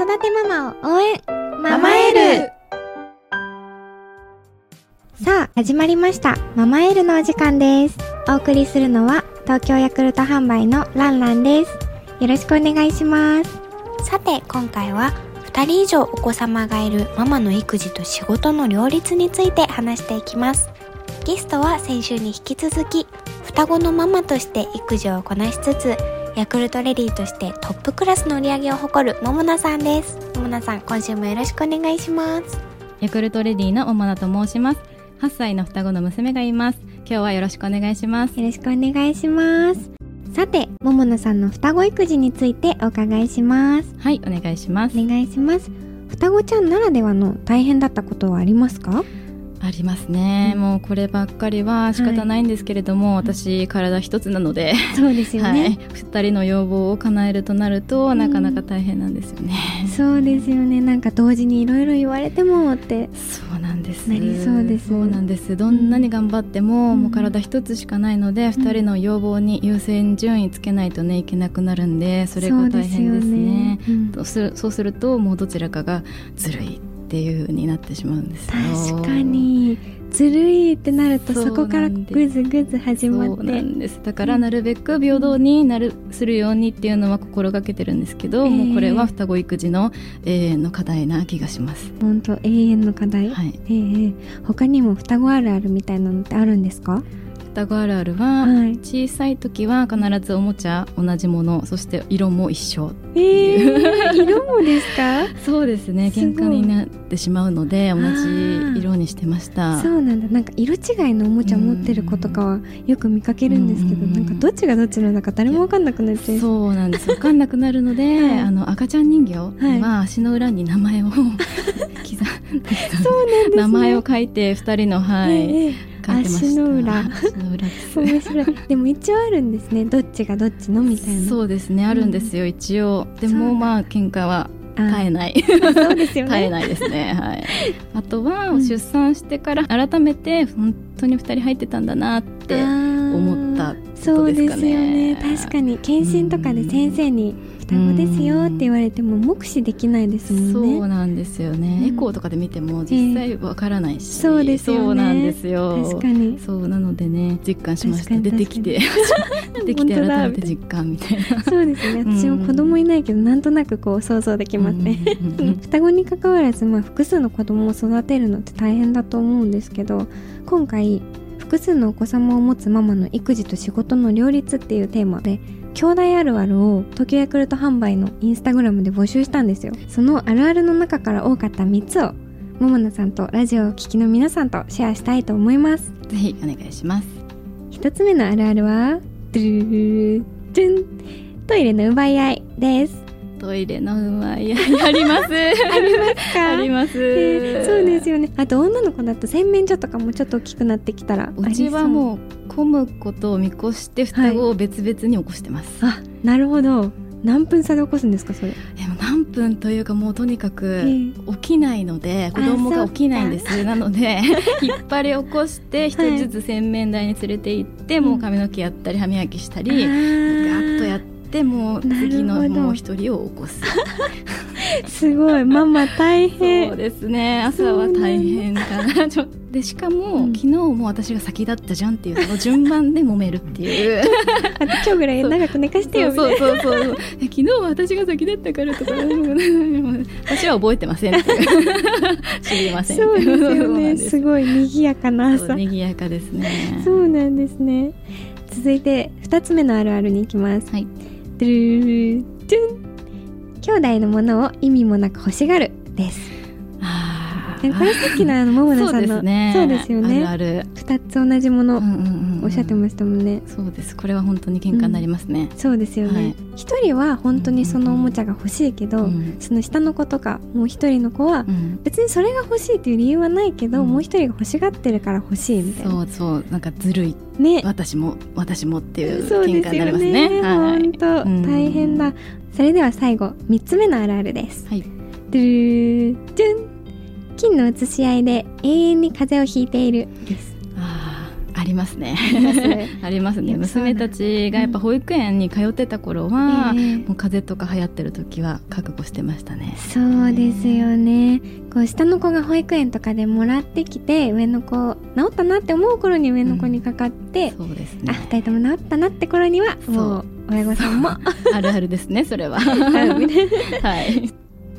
育てママを応援ママエルさあ、始まりました。ママエルのお時間です。お送りするのは、東京ヤクルト販売のランランです。よろしくお願いします。さて、今回は、2人以上お子様がいるママの育児と仕事の両立について話していきます。ゲストは先週に引き続き、双子のママとして育児をこなしつつ、ヤクルトレディとしてトップクラスの売り上げを誇る桃奈さんです。桃奈さん、今週もよろしくお願いします。ヤクルトレディの桃奈と申します8歳の双子の娘がいます今日はよろしくお願いしますよろしくお願いします。さて、桃奈さんの双子育児についてお伺いします。はいお願いしますお願いします。双子ちゃんならではの大変だったことはありますか？ありますね、うん。もうこればっかりは仕方ないんですけれども、私体一つなので、そうですよはい。ね。、2人の要望を叶えるとなると、なかなか大変なんですよね。そうですよね。なんか同時にいろいろ言われてもって。そうなんです。なりそうです。そうなんです。どんなに頑張っても、うん。もう体一つしかないので、2人の要望に優先順位つけないとねいけなくなるんでそれが大変ですね。そうですよね。そうするともうどちらかがずるいっていう風になってしまうんですよ確かに。ずるいってなるとそこからぐずぐず始まって。そうなんですだからなるべく平等になるするようにっていうのは心がけてるんですけど、えーもうこれは双子育児の永遠の課題な気がします。本当永遠の課題？はい、ええええ他にも双子あるあるみたいなのってあるんですか？双子あるあるは、はい小さい時は必ずおもちゃ同じものそして色も一緒ええ色もですかそうですね喧嘩になってしまうので同じ色にしてましたそうなんだなんか色違いのおもちゃ持ってる子とかはよく見かけるんですけど、んなんかどっちがどっちなのか誰もわかんなくなっちゃいそうそうなんです分かんなくなるので、はいあの赤ちゃん人形は足の裏に名前を刻んでそう名前を書いて二人のはい、ええ書いてました。足の裏。足の裏です。面白い。でも一応あるんですね。どっちがどっちのみたいな。そうですね。あるんですよ、一応。でそうもまあ喧嘩はあ絶えない。そうですよね。絶えないですね。はい。あとは、うん。出産してから改めて本当に二人入ってたんだなって思ったそうですよね。ことですかね。確かに。検診とかで先生に双子ですよって言われても目視できないですもんね。そうなんですよね、うんエコーとかで見ても実際わからないし、そうですよね。そうなんですよ。確かに。そうなのでね実感しました。出てきて 出てきて改めて実感みたいな。そうですね。私も子供いないけどなんとなくこう想像できますね、双子に関わらず、まあ、複数の子供を育てるのって大変だと思うんですけど今回複数のお子様を持つママの育児と仕事の両立っていうテーマで兄弟あるあるを東京ヤクルト販売のインスタグラムで募集したんですよ。そのあるあるの中から多かった3つをももなさんとラジオをお聞きの皆さんとシェアしたいと思います。ぜひお願いします。1つ目のあるあるはドゥルルルン。トイレの奪い合いです。トイレのうまいあります。ありますか？あります、えーそうですよね。あと女の子だと洗面所とかもちょっと大きくなってきたらう。ちはもう混むことを見越して双子を別々に起こしてます、あなるほど。何分差で起こすんですかそれ。何分というかもうとにかくえ起きないので子供が起きないんです。なので 引っ張り起こして一人ずつ洗面台に連れて行って、もう髪の毛やったり歯磨きしたり、ガッとやってもう次のもう一人を起こすすごい。ママ大そう変ですね。朝は大変かな。ちょでしかも、うん。昨日も私が先だったじゃんっていうのを順番で揉めるっていう。あと今日ぐらい長く寝かしてよみたいそうそうそうそう。え昨日は私が先だったからとか私は覚えてませんっていう。知りまなせんそうですよね。です。すごい賑やかな朝。そう賑やかですね。そうなんですね。続いて2つ目のあるあるに行きます。はい。ドゥルルル兄弟のものを意味もなく欲しがるです。これさっきのあの桃そう奈さんのですね。そうですよね。あるある。2つ同じもの。うんうんうんうんおっしゃってましたもんね、そうです。これは本当に喧嘩になりますね、そうですよはい。ね一、人は本当にそのおもちゃが欲しいけど、うんその下の子とかもう一人の子はうん。別にそれが欲しいっていう理由はないけど、うん。もう一人が欲しがってるから欲しいみたいな。そうそう。なんかずるい。ね。私も私もっていうそう喧嘩になりますねね。はい。本当、うん。大変だそれでは最後3つ目のあるあるです。はい。ドゥルードゥン。金の移し合いで永遠に風邪をひいているですりりますね。ありますね。娘たちがやっぱ保育園に通ってた頃は、うん、もう風邪とか流行ってる時は覚悟してましたね。そうですよね。こう下の子が保育園とかでもらってきて上の子治ったなって思う頃に上の子にかかって、うん、そうですね。あ二人とも治ったなって頃にはもう親御さんも あるあるですねそれは。はい。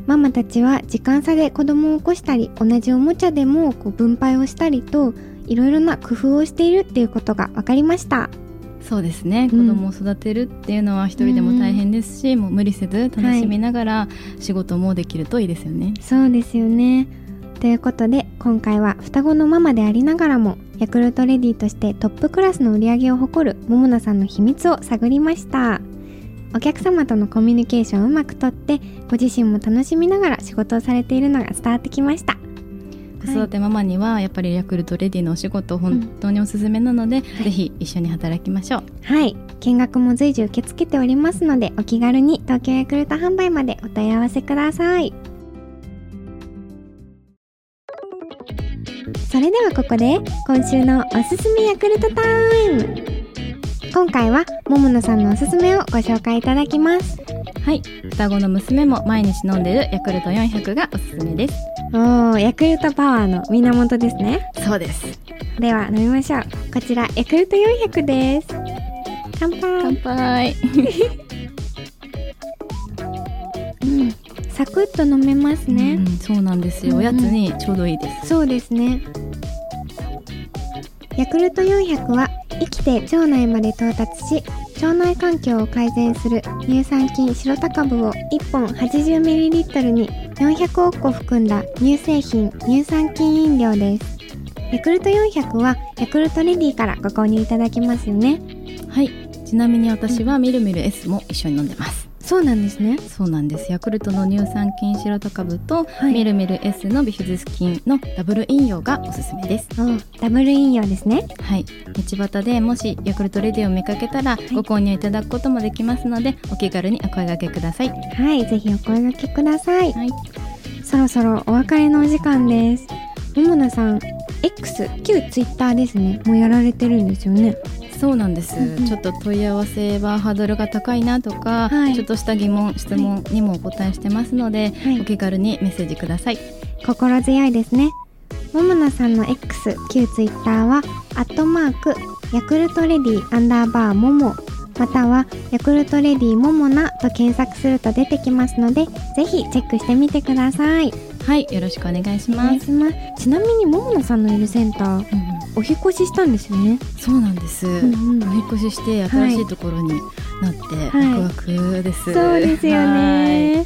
ママたちは時間差で子供を起こしたり同じおもちゃでもこう分配をしたりといろいろな工夫をしているっていうことが分かりました。そうですね、うん、子供を育てるっていうのは一人でも大変ですし、うん、もう無理せず楽しみながら仕事もできるといいですよね、はい、そうですよね。ということで今回は双子のママでありながらもヤクルトレディとしてトップクラスの売り上げを誇る桃奈さんの秘密を探りました。お客様とのコミュニケーションをうまくとってご自身も楽しみながら仕事をされているのが伝わってきました子育てママにはやっぱりヤクルトレディのお仕事本当におすすめなので、うん、ぜひ一緒に働きましょう。はい。見学も随時受け付けておりますのでお気軽に東京ヤクルト販売までお問い合わせください。それではここで今週のおすすめヤクルトタイム。今回は桃野さんのおすすめをご紹介いただきます。はい。双子の娘も毎日飲んでるヤクルト400がおすすめですおーヤクルトパワーの源ですね。そうです。では飲みましょう。こちらヤクルト400です。乾杯。乾杯。うんサクッと飲めますね、うん、そうなんですよ、おやつにちょうどいいです。そうですね。ヤクルト400は生きて腸内まで到達し腸内環境を改善する乳酸菌白タ株を1本 80ml に400億個含んだ乳製品乳酸菌飲料です。ヤクルト400はヤクルトレディからご購入いただけますよね。はい。ちなみに私はみるみる S も一緒に飲んでます。そうなんですね。そうなんです。ヤクルトの乳酸菌シロタ株と、はい、ミルミル S のビフィズス菌のダブル飲料がおすすめです。ダブル飲料ですね。はい。道端でもしヤクルトレディを見かけたら、ご購入いただくこともできますのでお気軽にお声掛けください。はいぜひお声掛けください、はい、そろそろお別れのお時間です。桃奈さん X 旧ツイッターですね。もうやられてるんですよねそうなんです、うんうん、ちょっと問い合わせはハードルが高いなとか、はい、ちょっとした疑問質問にもお答えしてますので、はい、お気軽にメッセージください。心強いですね。ももなさんの X 旧ツイッターはアットマークヤクルトレディアンダーバーももまたはヤクルトレディももなと検索すると出てきますのでぜひチェックしてみてくださいはいよろしくお願いします。ちなみにももなさんのいるセンター、うんお引越ししたんですよね？そうなんです、うんうん、お引越しして新しいところになって、はい、ワクワクです、そうですよね。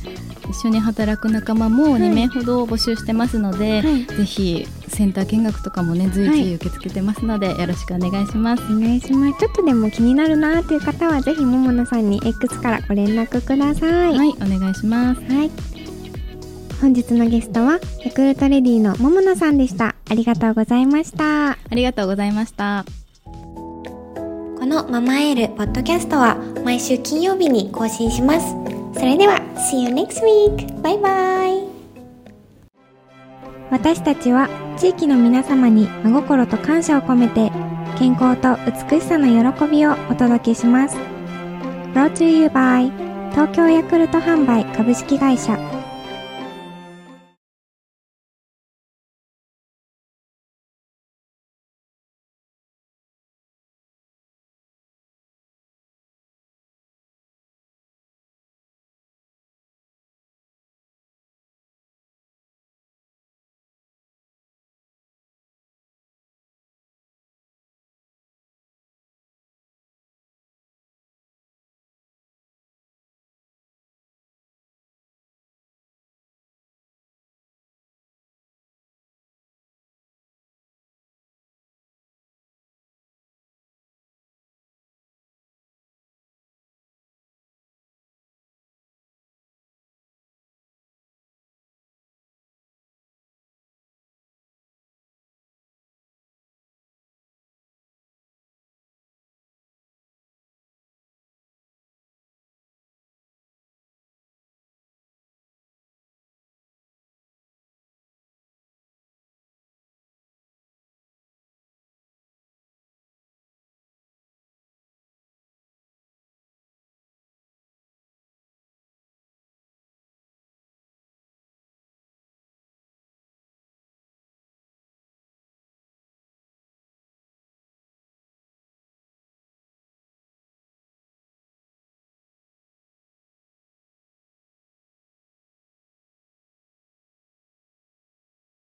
一緒に働く仲間も2名ほど募集してますので、はい、ぜひセンター見学とかもね随時受け付けてますので、はい、よろしくお願いします。お願いします。ちょっとでも気になるなという方はぜひ桃野さんに X からご連絡ください。はいお願いします。はい本日のゲストはヤクルトレディの桃野さんでした。ありがとうございました。ありがとうございました。このママエールポッドキャストは毎週金曜日に更新します。それでは See you next week! バイバイ私たちは地域の皆様に真心と感謝を込めて健康と美しさの喜びをお届けします。Brought to you by 東京ヤクルト販売株式会社